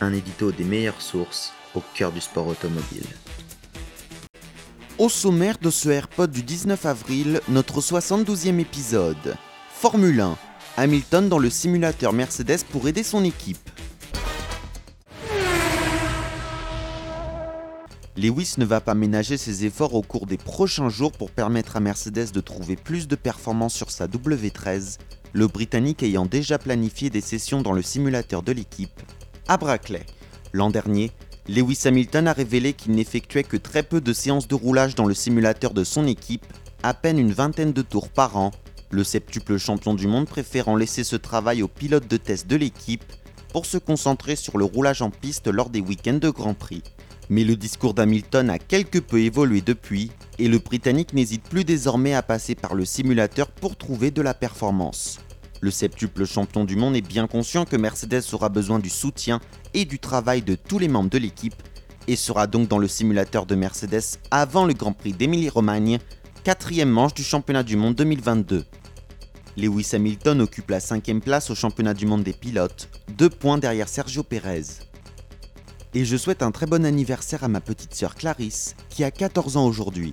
Un édito des meilleures sources au cœur du sport automobile. Au sommaire de ce AirPod du 19 avril, notre 72e épisode. Formule 1. Hamilton dans le simulateur Mercedes pour aider son équipe. Lewis ne va pas ménager ses efforts au cours des prochains jours pour permettre à Mercedes de trouver plus de performances sur sa W13, le Britannique ayant déjà planifié des sessions dans le simulateur de l'équipe à Brackley. L'an dernier, Lewis Hamilton a révélé qu'il n'effectuait que très peu de séances de roulage dans le simulateur de son équipe, à peine une vingtaine de tours par an, le septuple champion du monde préférant laisser ce travail aux pilotes de test de l'équipe pour se concentrer sur le roulage en piste lors des week-ends de Grand Prix. Mais le discours d'Hamilton a quelque peu évolué depuis, et le Britannique n'hésite plus désormais à passer par le simulateur pour trouver de la performance. Le septuple champion du monde est bien conscient que Mercedes aura besoin du soutien et du travail de tous les membres de l'équipe, et sera donc dans le simulateur de Mercedes avant le Grand Prix d'Émilie-Romagne, quatrième manche du championnat du monde 2022. Lewis Hamilton occupe la cinquième place au championnat du monde des pilotes, deux points derrière Sergio Perez. Et je souhaite un très bon anniversaire à ma petite sœur Clarisse, qui a 14 ans aujourd'hui.